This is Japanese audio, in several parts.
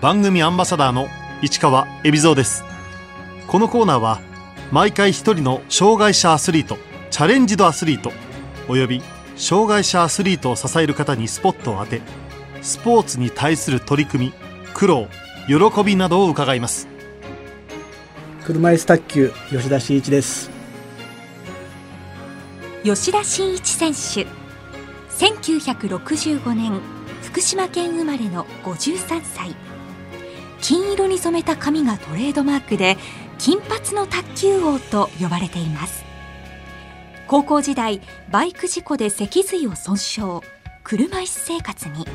番組アンバサダーの市川恵比蔵です。このコーナーは毎回一人の障害者アスリートチャレンジドアスリートおよび障害者アスリートを支える方にスポットを当てスポーツに対する取り組み苦労喜びなどを伺います。車椅子卓球吉田真一です。吉田真一選手1965年福島県生まれの53歳金色に染めた髪がトレードマークで金髪の卓球王と呼ばれています。高校時代バイク事故で脊髄を損傷。車椅子生活に。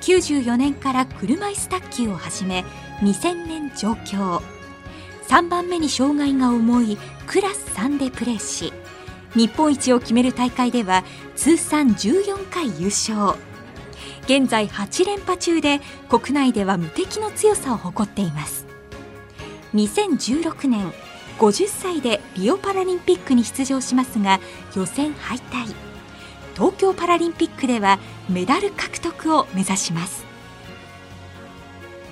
94年から車椅子卓球を始め2000年上京。3番目に障害が重いクラス3でプレーし日本一を決める大会では通算14回優勝。現在8連覇中で国内では無敵の強さを誇っています。2016年50歳でリオパラリンピックに出場しますが予選敗退。東京パラリンピックではメダル獲得を目指します。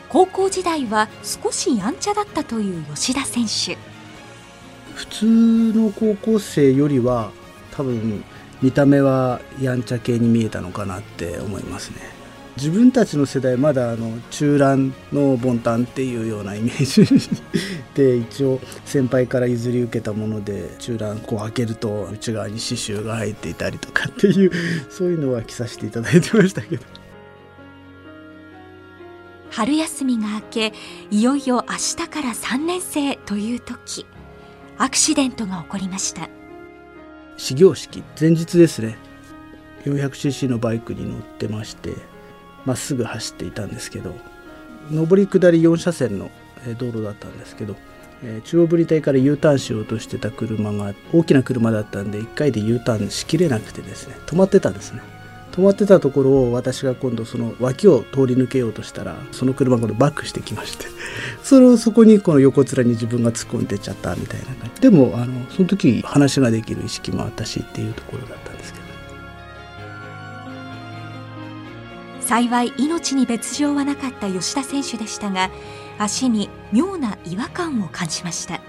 高校時代は少しやんちゃだったという吉田選手。普通の高校生よりは多分見た目はやんちゃ系に見えたのかなって思いますね。自分たちの世代まだあの中乱のボンタンっていうようなイメージで一応先輩から譲り受けたもので中乱こう開けると内側に刺繍が入っていたりとかっていうそういうのは着させていただいてましたけど。春休みが明けいよいよ明日から3年生という時アクシデントが起こりました。始業式前日ですね。400cc のバイクに乗ってましてまっすぐ走っていたんですけど上り下り4車線の道路だったんですけど中央分離帯から U ターンしようとしてた車が大きな車だったんで1回で U ターンしきれなくてですね止まってたんですね。止まってたところを私が今度その脇を通り抜けようとしたらその車がバックしてきまして それをそこにこの横面に自分が突っ込んでっちゃったみたいな感じ。でもあのその時話ができる意識もあったしっていうところだったんですけど。幸い命に別状はなかった吉田選手でしたが足に妙な違和感を感じました。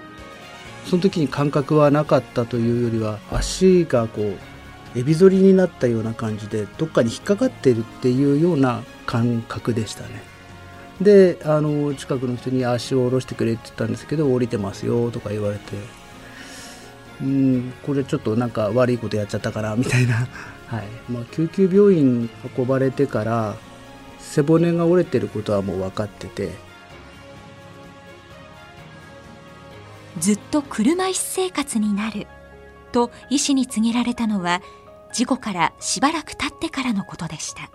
その時に感覚はなかったというよりは足がこうエビ反りになったような感じでどっかに引っかかってるっていうような感覚でしたね。であの近くの人に足を下ろしてくれって言ったんですけど降りてますよとか言われて。うんこれちょっとなんか悪いことやっちゃったかなみたいな。はい。まあ、救急病院運ばれてから背骨が折れてることはもう分かってて。ずっと車椅子生活になる。と医師に告げられたのは事故からしばらく経ってからのことでした。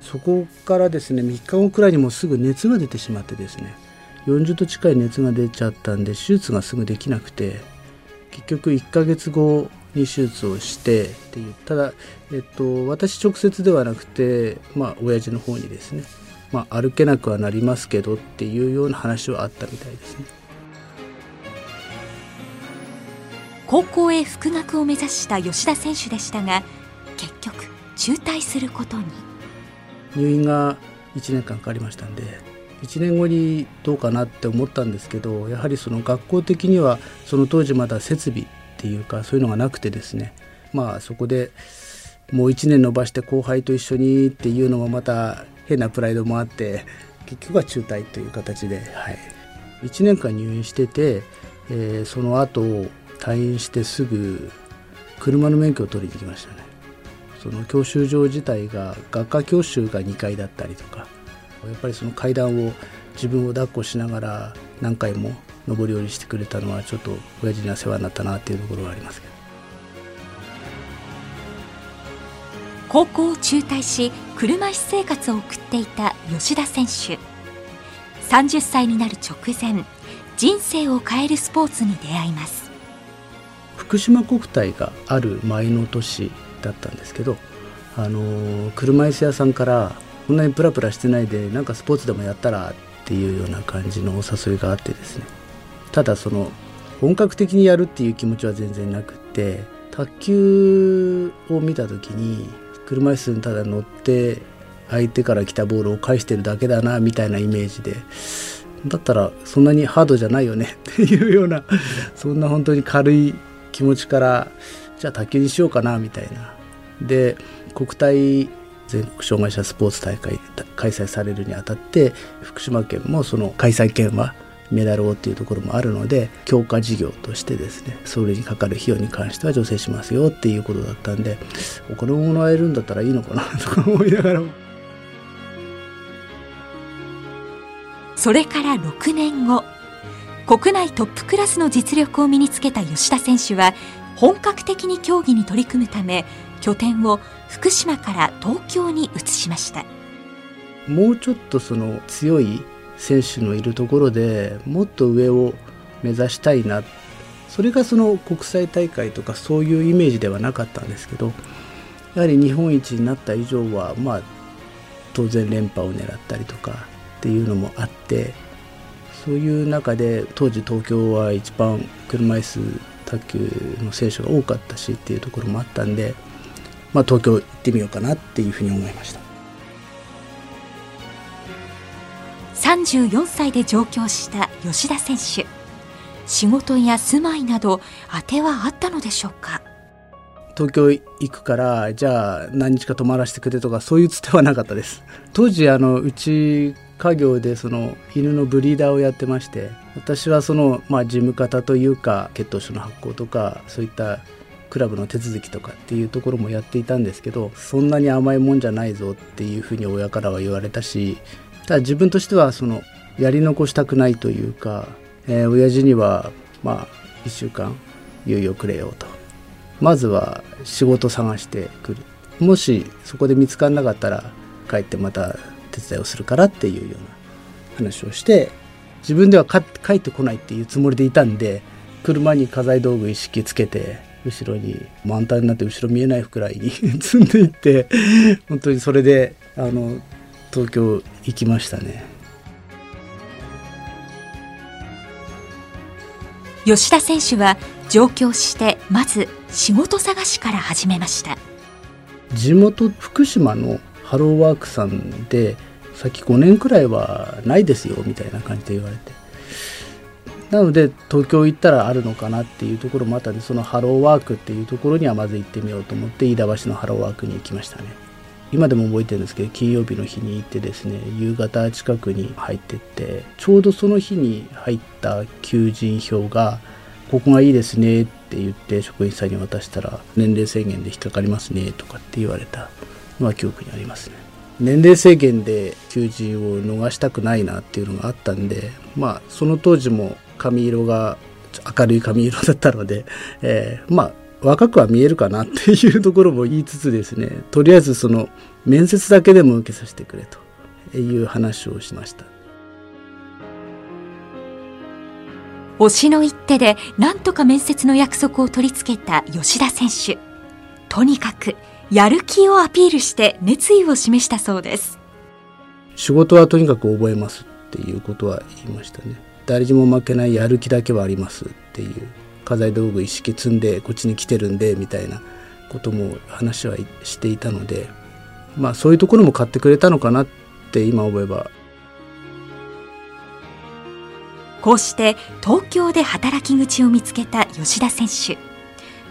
そこからですね3日後くらいにもすぐ熱が出てしまってですね40度近い熱が出ちゃったんで手術がすぐできなくて結局1ヶ月後に手術をしてっていうただ、えっと、私直接ではなくてまあ親父の方にですね、まあ、歩けなくはなりますけどっていうような話はあったみたいですね。高校へ復学を目指した吉田選手でしたが結局中退することに。入院が1年間かかりましたんで1年後にどうかなって思ったんですけどやはりその学校的にはその当時まだ設備っていうかそういうのがなくてですねまあそこでもう1年延ばして後輩と一緒にっていうのもまた変なプライドもあって結局は中退という形で、はい、1年間入院してて、えー、その後退院してすぐ車の免許を取りに行きましたね。その教習所自体が学科教習が2階だったりとかやっぱりその階段を自分を抱っこしながら何回も上り下りしてくれたのはちょっと親父には世話になったなっていうところはありますけど。高校を中退し車椅子生活を送っていた吉田選手。30歳になる直前人生を変えるスポーツに出会います。福島国体がある前の年だったんですけどあの車椅子屋さんからこんなにプラプラしてないでなんかスポーツでもやったらっていうような感じのお誘いがあってですね。ただその本格的にやるっていう気持ちは全然なくって卓球を見た時に車椅子にただ乗って相手から来たボールを返してるだけだなみたいなイメージでだったらそんなにハードじゃないよねっていうようなそんな本当に軽い気持ちからじゃあ卓球にしようかなみたいなで国体全国障害者スポーツ大会開催されるにあたって福島県もその開催権はメダルをっていうところもあるので強化事業としてですねそれにかかる費用に関しては助成しますよっていうことだったんでお金をもらえるんだったらいいのかなとか思いながら。それから6年後国内トップクラスの実力を身につけた吉田選手は本格的に競技に取り組むため拠点を福島から東京に移しました。もうちょっとその強い選手のいるところでもっと上を目指したいなそれがその国際大会とかそういうイメージではなかったんですけどやはり日本一になった以上はまあ当然連覇を狙ったりとかっていうのもあってそういう中で当時東京は一番車椅子卓球の選手が多かったしっていうところもあったんで、まあ、東京行ってみようかなっていうふうに思いました。34歳で上京した吉田選手。仕事や住まいなど当てはあったのでしょうか？東京行くからじゃあ何日か泊まらせてくれとかそういうつてはなかったです。当時あのうち家業でその犬のブリーダーをやってまして私はその、まあ、事務方というか血統書の発行とかそういったクラブの手続きとかっていうところもやっていたんですけどそんなに甘いもんじゃないぞっていうふうに親からは言われたしただ自分としてはそのやり残したくないというか、えー、親父にはまあ1週間猶予くれよと。まずは仕事探してくる。もしそこで見つからなかったら帰ってまた手伝いをするからっていうような話をして自分では帰ってこないっていうつもりでいたんで車に家財道具一式つけて後ろに満タンになって後ろ見えないくらいに 積んでいって本当にそれであの東京行きましたね。吉田選手は上京してまず仕事探しから始めました。地元福島のハローワークさんで先5年くらいはないですよみたいな感じで言われて。なので東京行ったらあるのかなっていうところもあったんでそのハローワークっていうところにはまず行ってみようと思って飯田橋のハローワークに行きましたね。今でも覚えてるんですけど金曜日の日に行ってですね夕方近くに入ってってちょうどその日に入った求人票が「ここがいいですね」って言って職員さんに渡したら「年齢制限で引っかかりますね」とかって言われた。のは記憶にありますね。年齢制限で求人を逃したくないなっていうのがあったんでまあその当時も髪色が明るい髪色だったので、えー、まあ若くは見えるかなっていうところも言いつつですねとりあえずその面接だけでも受けさせてくれという話をしました。推しの一手で何とか面接の約束を取り付けた吉田選手。とにかくやる気をアピールして熱意を示したそうです。仕事はとにかく覚えますっていうことは言いましたね。誰にも負けないやる気だけはありますっていう。家財道具一式積んでこっちに来てるんでみたいなことも話はしていたのでまあそういうところも買ってくれたのかなって今思えば。こうして東京で働き口を見つけた吉田選手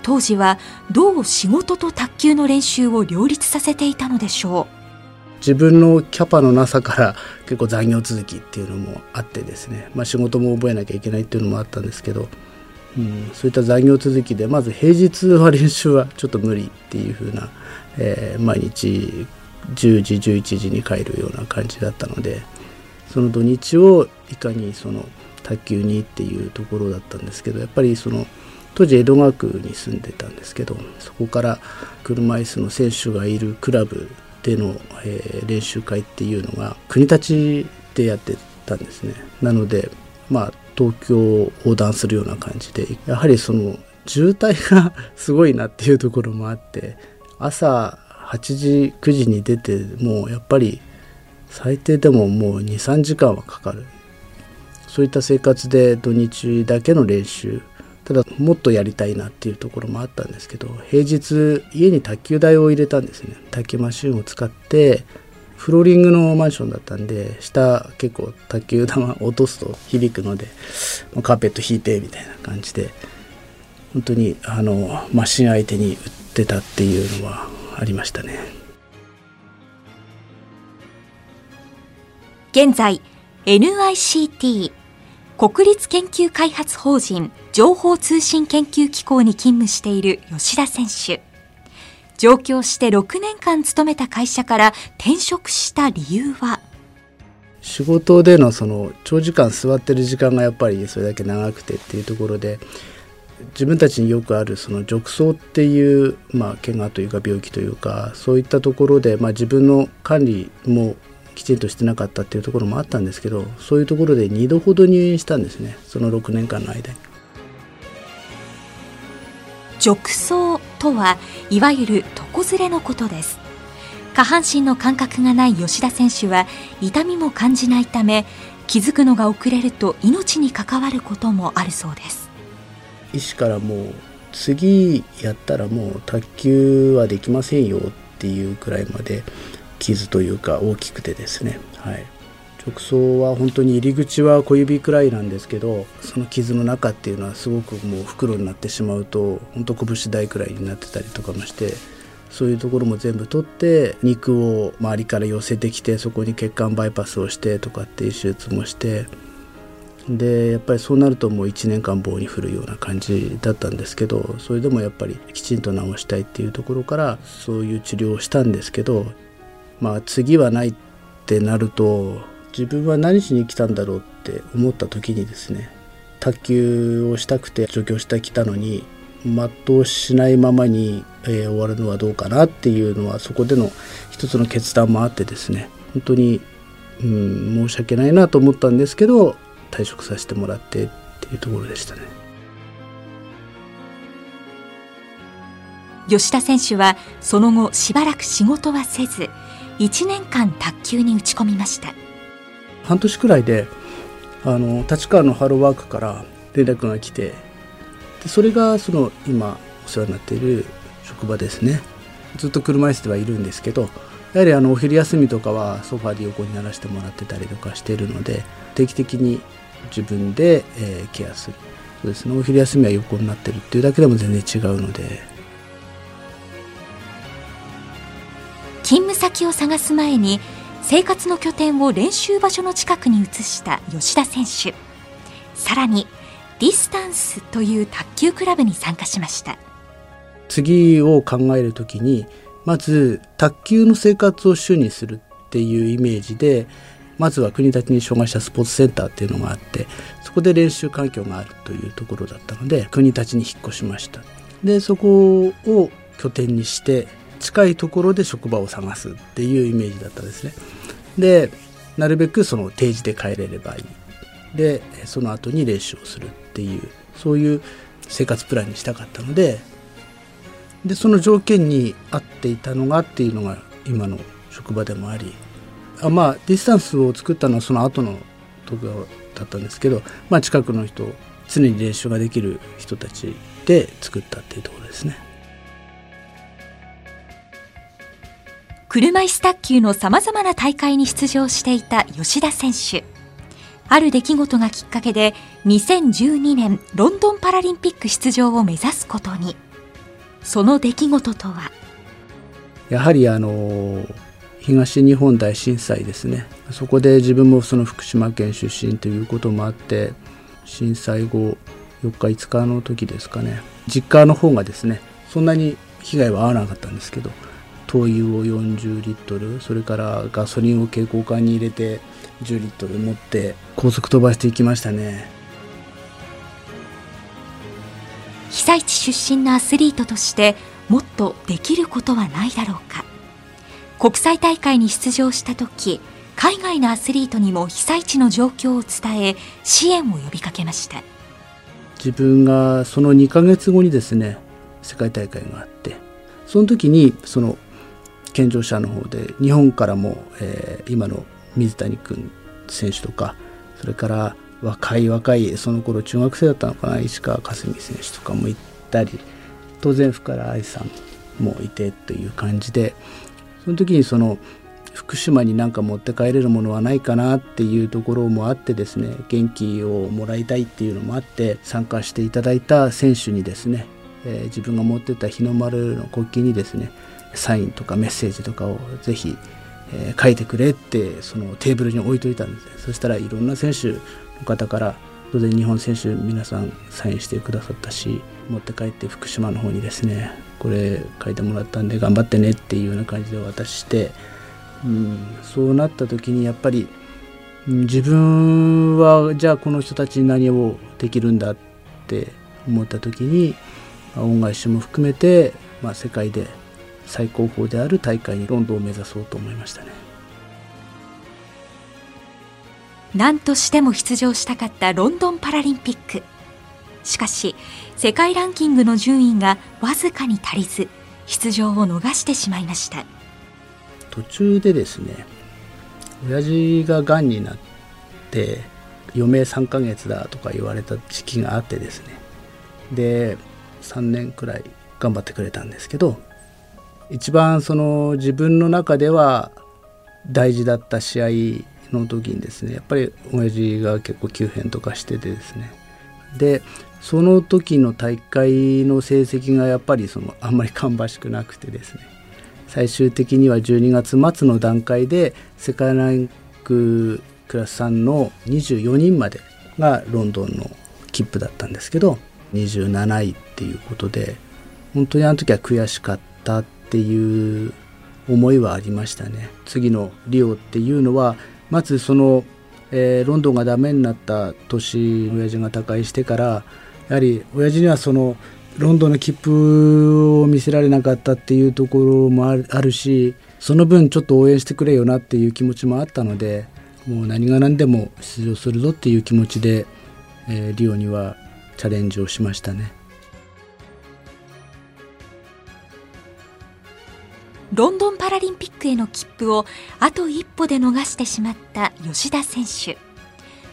当時はどう仕事と卓球の練習を両立させていたのでしょう？自分のキャパのなさから結構残業続きっていうのもあってですね、まあ、仕事も覚えなきゃいけないっていうのもあったんですけど、うん、そういった残業続きでまず平日は練習はちょっと無理っていう風な、えー、毎日10時11時に帰るような感じだったのでその土日をいかにその卓球にっていうところだったんですけどやっぱりその当時江戸川区に住んでたんですけどそこから車椅子の選手がいるクラブでの、えー、練習会っていうのが国立でやってたんですね。なのでまあ東京を横断するような感じでやはりその渋滞がすごいなっていうところもあって朝8時9時に出てもうやっぱり最低でももう23時間はかかる。そういった生活で土日だけの練習ただもっとやりたいなっていうところもあったんですけど平日家に卓球台を入れたんですね。卓球マシンを使って、フローリングのマンションだったんで下結構卓球玉落とすと響くのでカーペット引いてみたいな感じで本当にあのマシン相手に売ってたっていうのはありましたね。現在 NICT 国立研究開発法人情報通信研究機構に勤務している吉田選手。上京して6年間勤めた会社から転職した理由は？仕事でのその長時間座ってる時間がやっぱりそれだけ長くてっていうところで自分たちによくあるその褥瘡っていう、まあ、怪我というか病気というかそういったところで、まあ、自分の管理もきちんとしてなかったっていうところもあったんですけどそういうところで2度ほど入院したんですね。その6年間の間に。褥瘡とはいわゆる床ずれのことです。下半身の感覚がない吉田選手は痛みも感じないため気づくのが遅れると命に関わることもあるそうです。医師からもう次やったらもう卓球はできませんよっていうくらいまで傷というか大きくてですね。はい。直送は本当に入り口は小指くらいなんですけどその傷の中っていうのはすごくもう袋になってしまうと本当拳大くらいになってたりとかもしてそういうところも全部取って肉を周りから寄せてきてそこに血管バイパスをしてとかっていう手術もしてでやっぱりそうなるともう1年間棒に振るような感じだったんですけどそれでもやっぱりきちんと治したいっていうところからそういう治療をしたんですけどまあ次はないってなると自分は何しに来たんだろうって思った時にですね卓球をしたくて上京してきたのに全うしないままに、えー、終わるのはどうかなっていうのはそこでの一つの決断もあってですね本当に、うん、申し訳ないなと思ったんですけど退職させてもらってっていうところでしたね。吉田選手はその後しばらく仕事はせず1年間卓球に打ち込みました。半年くらいであの立川のハローワークから連絡が来てでそれがその今お世話になっている職場ですね。ずっと車椅子ではいるんですけどやはりあのお昼休みとかはソファーで横にならしてもらってたりとかしてるので定期的に自分で、えー、ケアする。そうですね。お昼休みは横になってるっていうだけでも全然違うので。勤務先を探す前に生活の拠点を練習場所の近くに移した吉田選手。さらにディスタンスという卓球クラブに参加しました。次を考える時にまず卓球の生活を主にするっていうイメージでまずは国立に障害者スポーツセンターっていうのがあってそこで練習環境があるというところだったので国立に引っ越しました。でそこを拠点にして近いところで職場を探すっていうイメージだったんですねでなるべくその定時で帰れればいいでその後に練習をするっていうそういう生活プランにしたかったのででその条件に合っていたのがっていうのが今の職場でもありあまあディスタンスを作ったのはその後の時だったんですけど、まあ、近くの人常に練習ができる人たちで作ったっていうところですね。車椅子卓球のさまざまな大会に出場していた吉田選手。ある出来事がきっかけで2012年ロンドンパラリンピック出場を目指すことに。その出来事とは？やはりあの東日本大震災ですね。そこで自分もその福島県出身ということもあって震災後4日5日の時ですかね。実家の方がですねそんなに被害は合わなかったんですけど灯油を40リットルそれからガソリンを蛍光管に入れて10リットル持って高速飛ばしていきましたね。被災地出身のアスリートとしてもっとできることはないだろうか。国際大会に出場した時海外のアスリートにも被災地の状況を伝え支援を呼びかけました。自分がその2ヶ月後にですね世界大会があってその時にその健常者の方で日本からも、えー、今の水谷君選手とかそれから若い若いその頃中学生だったのかな石川佳純選手とかも行ったり当然福原愛さんもいてという感じでその時にその、福島になんか持って帰れるものはないかなっていうところもあってですね元気をもらいたいっていうのもあって参加していただいた選手にですね、えー、自分が持ってた日の丸の国旗にですねサインとかメッセージとかをぜひ、えー、書いてくれってそのテーブルに置いといたんですそしたらいろんな選手の方から当然日本選手皆さんサインしてくださったし持って帰って福島の方にですねこれ書いてもらったんで頑張ってねっていうような感じで渡して、うん、そうなった時にやっぱり自分はじゃあこの人たちに何をできるんだって思った時に恩返しも含めて、まあ、世界で最高峰である大会にロンドンを目指そうと思いましたね。何としても出場したかったロンドンパラリンピック。しかし世界ランキングの順位がわずかに足りず出場を逃してしまいました。途中でですね親父ががんになって余命3ヶ月だとか言われた時期があってですね。で3年くらい頑張ってくれたんですけど一番その自分の中では大事だった試合の時にですねやっぱり親父が結構急変とかしててですね。でその時の大会の成績がやっぱりそのあんまり芳しくなくてですね。最終的には12月末の段階で世界ランククラス3の24人までがロンドンの切符だったんですけど27位っていうことで本当にあの時は悔しかったってていう思いはありましたね次のリオっていうのはまずその、えー、ロンドンがダメになった年親父が他界してからやはり親父にはそのロンドンの切符を見せられなかったっていうところもあるしその分ちょっと応援してくれよなっていう気持ちもあったのでもう何が何でも出場するぞっていう気持ちで、えー、リオにはチャレンジをしましたね。ロンドンパラリンピックへの切符をあと一歩で逃してしまった吉田選手。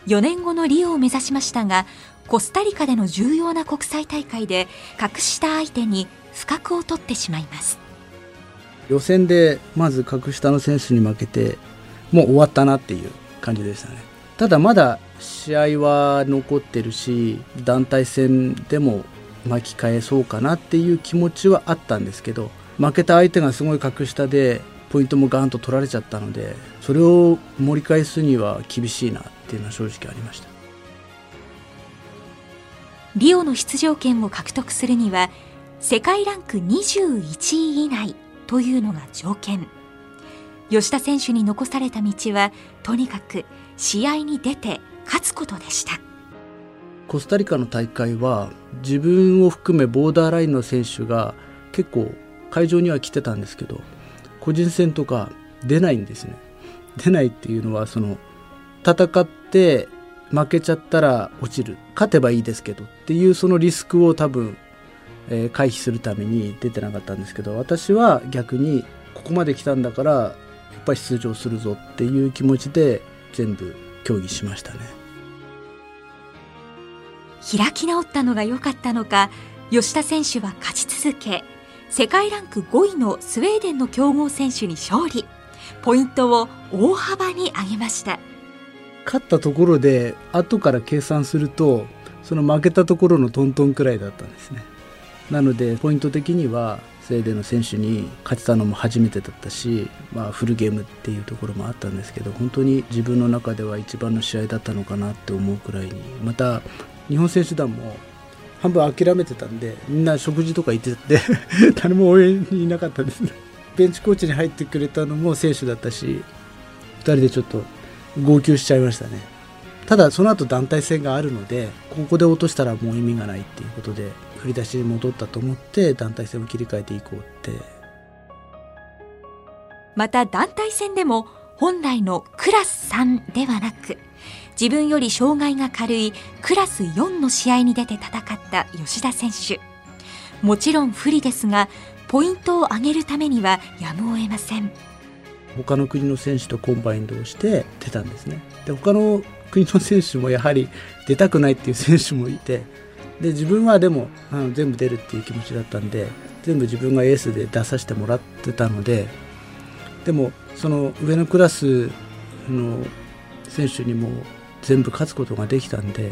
4年後のリオを目指しましたがコスタリカでの重要な国際大会で格下相手に不覚を取ってしまいます。予選でまず格下の選手に負けてもう終わったなっていう感じでしたね。ただまだ試合は残ってるし団体戦でも巻き返そうかなっていう気持ちはあったんですけど負けた相手がすごい格下でポイントもガーンと取られちゃったのでそれを盛り返すには厳しいなっていうのは正直ありました。リオの出場権を獲得するには世界ランク21位以内というのが条件。吉田選手に残された道はとにかく試合に出て勝つことでした。コスタリカの大会は自分を含めボーダーラインの選手が結構会場には来てたんですけど個人戦とか出ないんですね。出ないっていうのはその戦って負けちゃったら落ちる。勝てばいいですけどっていうそのリスクを多分、えー、回避するために出てなかったんですけど私は逆にここまで来たんだからやっぱり出場するぞっていう気持ちで全部競技しましたね。開き直ったのが良かったのか吉田選手は勝ち続け世界ランク5位のスウェーデンの強豪選手に勝利。ポイントを大幅に上げました。勝ったところで後から計算するとその負けたところのトントンくらいだったんですね。なのでポイント的にはスウェーデンの選手に勝てたのも初めてだったし、まあ、フルゲームっていうところもあったんですけど本当に自分の中では一番の試合だったのかなって思うくらいにまた日本選手団も半分諦めてたんでみんな食事とか行ってて 誰も応援にいなかったですね。ベンチコーチに入ってくれたのも選手だったし2人でちょっと号泣しちゃいましたね。ただその後団体戦があるのでここで落としたらもう意味がないっていうことで振り出しに戻ったと思って団体戦を切り替えていこうって。また団体戦でも本来のクラス3ではなく自分より障害が軽いクラス4の試合に出て戦った吉田選手。もちろん不利ですがポイントを上げるためにはやむを得ません。他の国の選手とコンバインドをして出たんですね。で他の国の選手もやはり出たくないっていう選手もいてで自分はでもあの全部出るっていう気持ちだったんで全部自分がエースで出させてもらってたのででもその上のクラスの選手にも全部勝つことができたんで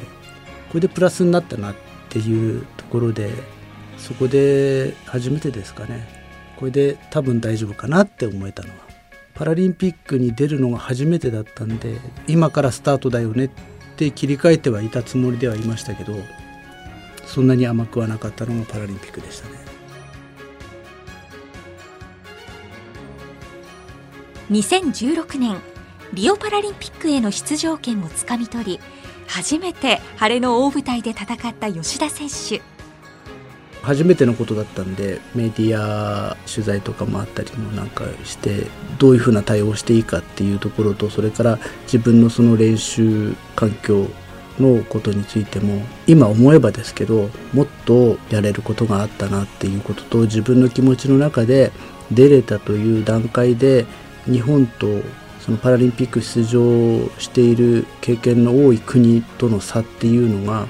これでプラスになったなっていうところでそこで初めてですかねこれで多分大丈夫かなって思えたのはパラリンピックに出るのが初めてだったんで今からスタートだよねって切り替えてはいたつもりではいましたけどそんなに甘くはなかったのがパラリンピックでしたね。2016年リオパラリンピックへの出場権をつかみ取り初めて晴れの大舞台で戦った吉田選手。初めてのことだったんでメディア取材とかもあったりもなんかしてどういうふうな対応していいかっていうところとそれから自分のその練習環境のことについても今思えばですけどもっとやれることがあったなっていうことと自分の気持ちの中で出れたという段階で日本とそのパラリンピック出場している経験の多い国との差っていうのが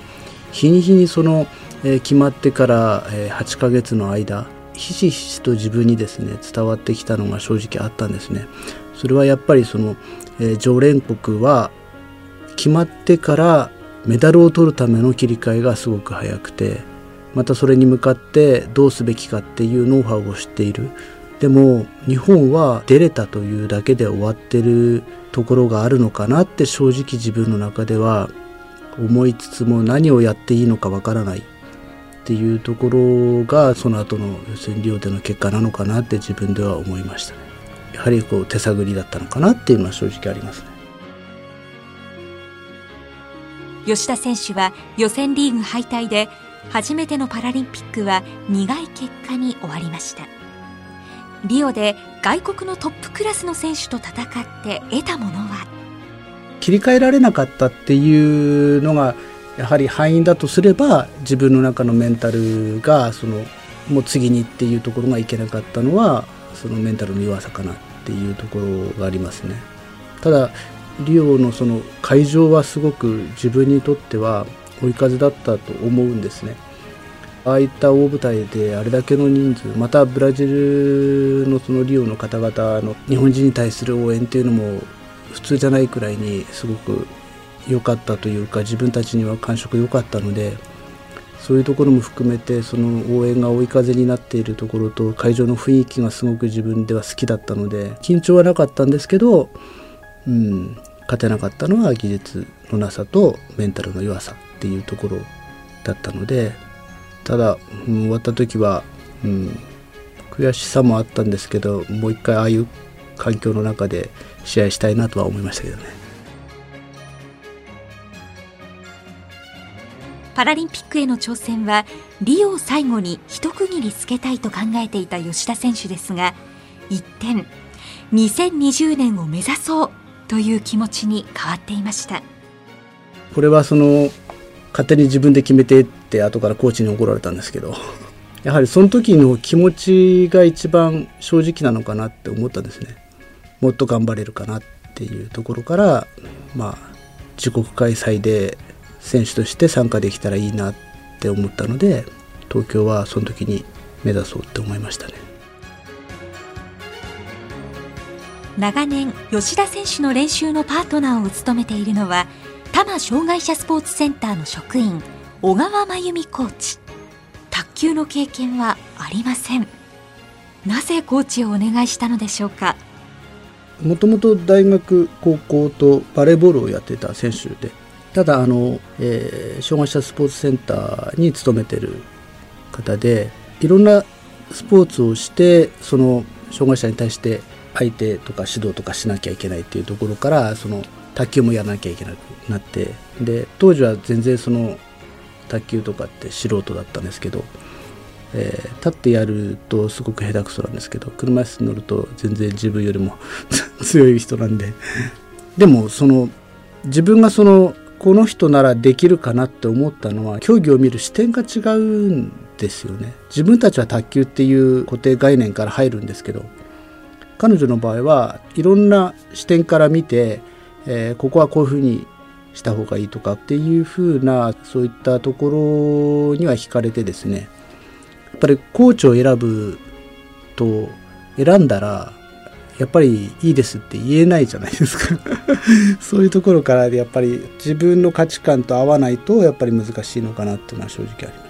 日に日にその、えー、決まってから、えー、8ヶ月の間ひしひしと自分にですね伝わってきたのが正直あったんですね。それはやっぱりその、えー、常連国は決まってからメダルを取るための切り替えがすごく早くてまたそれに向かってどうすべきかっていうノウハウを知っているでも日本は出れたというだけで終わってるところがあるのかなって正直自分の中では思いつつも何をやっていいのかわからないっていうところがその後の予選リオでの結果なのかなって自分では思いましたね。やはりこう手探りだったのかなっていうのは正直ありますね。吉田選手は予選リーグ敗退で初めてのパラリンピックは苦い結果に終わりました。リオで外国のトップクラスの選手と戦って得たものは？切り替えられなかったっていうのがやはり敗因だとすれば自分の中のメンタルがそのもう次にっていうところがいけなかったのはそのメンタルの弱さかなっていうところがありますね。ただリオのその会場はすごく自分にとっては追い風だったと思うんですね。ああいった大舞台であれだけの人数またブラジルのそのリオの方々の日本人に対する応援っていうのも普通じゃないくらいにすごく良かったというか自分たちには感触良かったのでそういうところも含めてその応援が追い風になっているところと会場の雰囲気がすごく自分では好きだったので緊張はなかったんですけど、うん、勝てなかったのは技術のなさとメンタルの弱さっていうところだったのでただ、うん、終わった時は、うん、悔しさもあったんですけどもう一回ああいう環境の中で試合したいなとは思いましたけどね。パラリンピックへの挑戦はリオを最後に一区切りつけたいと考えていた吉田選手ですが一転2020年を目指そうという気持ちに変わっていましたこれはその勝手に自分で決めてって後からコーチに怒られたんですけど やはりその時の気持ちが一番正直なのかなって思ったんですね。もっと頑張れるかなっていうところからまあ自国開催で選手として参加できたらいいなって思ったので東京はその時に目指そうって思いましたね。長年吉田選手の練習のパートナーを務めているのは多摩障害者スポーツセンターの職員小川真由美コーチ。卓球の経験はありません。なぜコーチをお願いしたのでしょうか？もともと大学高校とバレーボールをやってた選手でただあの、えー、障害者スポーツセンターに勤めてる方でいろんなスポーツをしてその障害者に対して相手とか指導とかしなきゃいけないっていうところからその卓球もやらなきゃいけなくなってで当時は全然その卓球とかって素人だったんですけど、えー、立ってやるとすごく下手くそなんですけど車椅子に乗ると全然自分よりも 強い人なんででもその自分がそのこの人ならできるかなって思ったのは競技を見る視点が違うんですよね。自分たちは卓球っていう固定概念から入るんですけど彼女の場合はいろんな視点から見て、えー、ここはこういうふうにした方がいいとかっていうふうなそういったところには惹かれてですねやっぱりコーチを選ぶと選んだらやっぱりいいですって言えないじゃないですか。そういうところからやっぱり自分の価値観と合わないとやっぱり難しいのかなっていうのは正直ありまし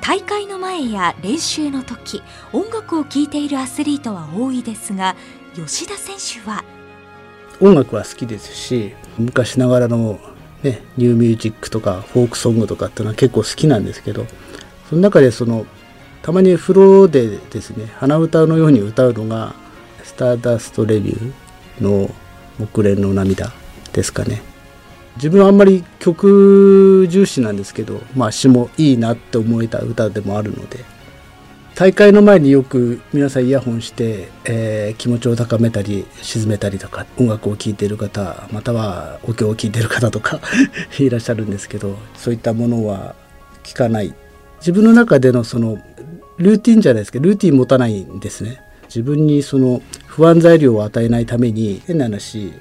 大会の前や練習の時音楽を聴いているアスリートは多いですが吉田選手は音楽は好きですし昔ながらの、ね、ニューミュージックとかフォークソングとかっていうのは結構好きなんですけどその中でそのたまに風呂でですね鼻歌のように歌うのが「スターダストレビュー」の「木蓮の涙」ですかね。自分はあんまり曲重視なんですけど、まあ詩もいいなって思えた歌でもあるので、大会の前によく皆さんイヤホンして、えー、気持ちを高めたり沈めたりとか音楽を聴いている方またはお経を聴いている方とか いらっしゃるんですけどそういったものは聞かない。自分の中でのそのルーティンじゃないですけどルーティン持たないんですね。自分にその不安材料を与えないために変な話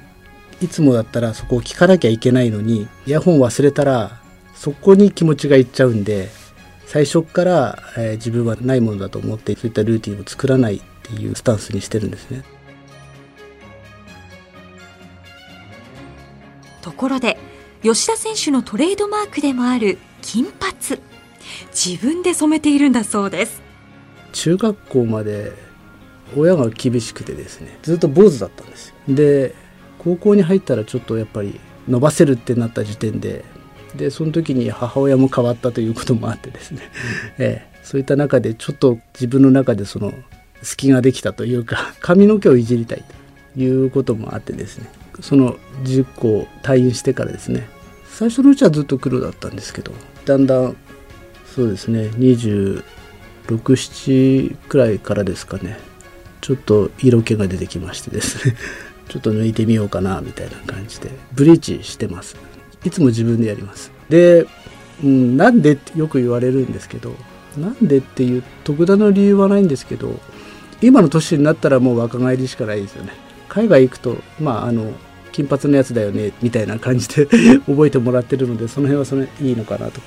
いつもだったらそこを聞かなきゃいけないのにイヤホン忘れたらそこに気持ちがいっちゃうんで最初から、えー、自分はないものだと思ってそういったルーティンを作らないっていうスタンスにしてるんですね。ところで吉田選手のトレードマークでもある金髪。自分で染めているんだそうです。中学校まで親が厳しくてですねずっと坊主だったんですよ。で高校に入ったらちょっとやっぱり伸ばせるってなった時点ででその時に母親も変わったということもあってですね、ええ、そういった中でちょっと自分の中でその隙ができたというか 髪の毛をいじりたいということもあってですね。その10個退院してからですね。最初のうちはずっと黒だったんですけどだんだんそうですね267くらいからですかねちょっと色気が出てきましてですね ちょっと抜いてみようかなみたいな感じでブリーチしてます。いつも自分でやります。で、うん、なんでってよく言われるんですけどなんでっていう特段の理由はないんですけど今の年になったらもう若返りしかないですよね。海外行くとまああの金髪のやつだよねみたいな感じで 覚えてもらってるのでその辺はそれいいのかなと。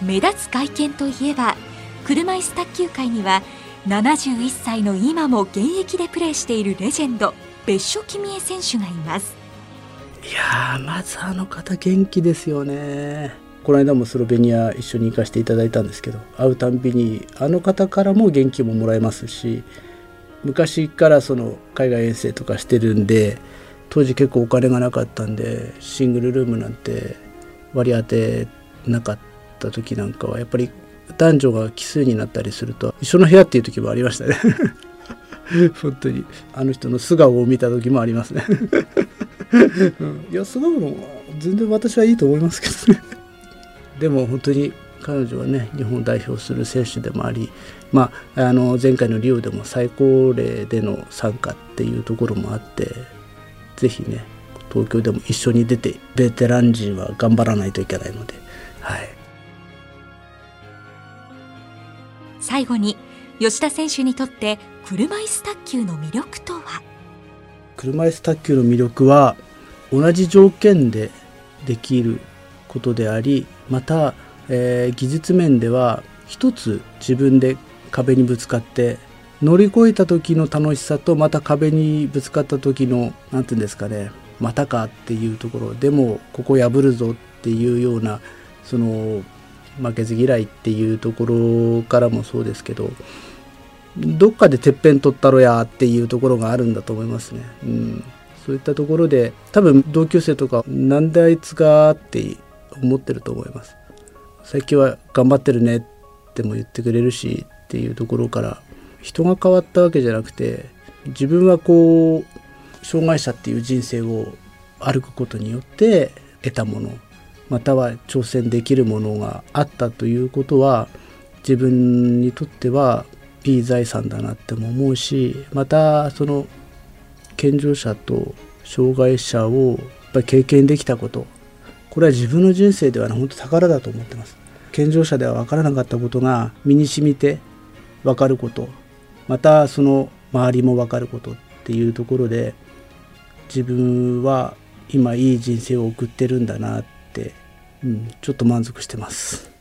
目立つ会見といえば車椅子卓球界には71歳の今も現役でプレーしているレジェンド別所君江選手がいます。いやまずあの方元気ですよね。この間もスロベニア一緒に行かせていただいたんですけど会うたんびにあの方からも元気ももらえますし昔からその海外遠征とかしてるんで当時結構お金がなかったんでシングルルームなんて割り当てなかった時なんかはやっぱり男女が奇数になったりすると一緒の部屋っていう時もありましたね。本当に。あの人の素顔を見た時もありますね。うん、いや素顔も全然私はいいと思いますけどね。でも本当に彼女はね日本を代表する選手でもあり、まあ、あの前回のリオでも最高齢での参加っていうところもあって是非ね東京でも一緒に出てベテラン陣は頑張らないといけないので、はい、最後に吉田選手にとって車椅子卓球の魅力とは？車椅子卓球の魅力は同じ条件でできることでありまた、えー、技術面では一つ自分で壁にぶつかって乗り越えた時の楽しさとまた壁にぶつかった時の何て言うんですかねまたかっていうところでもここ破るぞっていうようなその負けず嫌いっていうところからもそうですけどどっかでてっぺん取ったろやっていうところがあるんだと思いますね。うん、そういったところで多分同級生とかなんであいつがって思ってると思います。最近は頑張ってるねっても言ってくれるしっていうところから人が変わったわけじゃなくて自分はこう障害者っていう人生を歩くことによって得たものまたは挑戦できるものがあったということは自分にとってはいい財産だなっても思うしまたその健常者と障害者をやっぱり経験できたことこれは自分の人生では、ね、本当宝だと思ってます。健常者では分からなかったことが身に染みて分かることまたその周りも分かることっていうところで自分は今いい人生を送ってるんだなってうん、ちょっと満足してます。